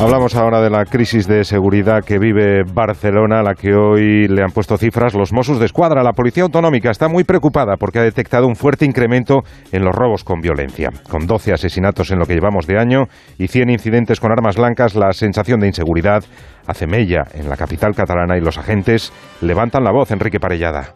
Hablamos ahora de la crisis de seguridad que vive Barcelona, a la que hoy le han puesto cifras los Mossos de Escuadra. La Policía Autonómica está muy preocupada porque ha detectado un fuerte incremento en los robos con violencia. Con 12 asesinatos en lo que llevamos de año y 100 incidentes con armas blancas, la sensación de inseguridad hace mella en la capital catalana y los agentes levantan la voz. Enrique Parellada.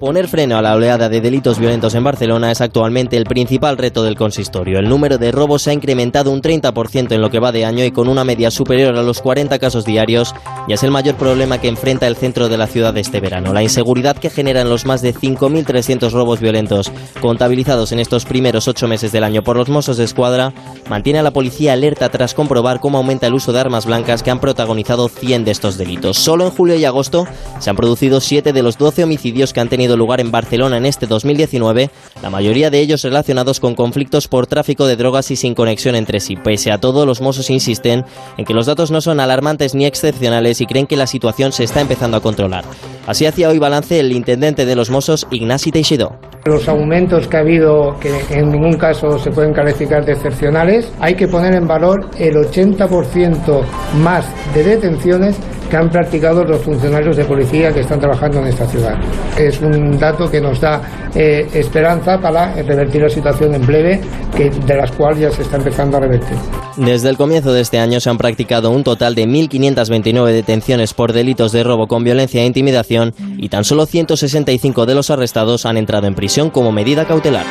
Poner freno a la oleada de delitos violentos en Barcelona es actualmente el principal reto del consistorio. El número de robos se ha incrementado un 30% en lo que va de año y con una media superior a los 40 casos diarios y es el mayor problema que enfrenta el centro de la ciudad este verano. La inseguridad que generan los más de 5.300 robos violentos contabilizados en estos primeros ocho meses del año por los Mossos de Escuadra mantiene a la policía alerta tras comprobar cómo aumenta el uso de armas blancas que han protagonizado 100 de estos delitos. Solo en julio y agosto se han producido 7 de los 12 homicidios que han tenido lugar en Barcelona en este 2019, la mayoría de ellos relacionados con conflictos por tráfico de drogas y sin conexión entre sí. Pese a todo, los Mossos insisten en que los datos no son alarmantes ni excepcionales y creen que la situación se está empezando a controlar. Así hacía hoy balance el intendente de los Mossos, Ignasi Teixidó. Los aumentos que ha habido, que en ningún caso se pueden calificar de excepcionales, hay que poner en valor el 80% más de detenciones que han practicado los funcionarios de policía que están trabajando en esta ciudad. Es un dato que nos da eh, esperanza para revertir la situación en breve, que, de las cuales ya se está empezando a revertir. Desde el comienzo de este año se han practicado un total de 1.529 detenciones por delitos de robo con violencia e intimidación y tan solo 165 de los arrestados han entrado en prisión como medida cautelar.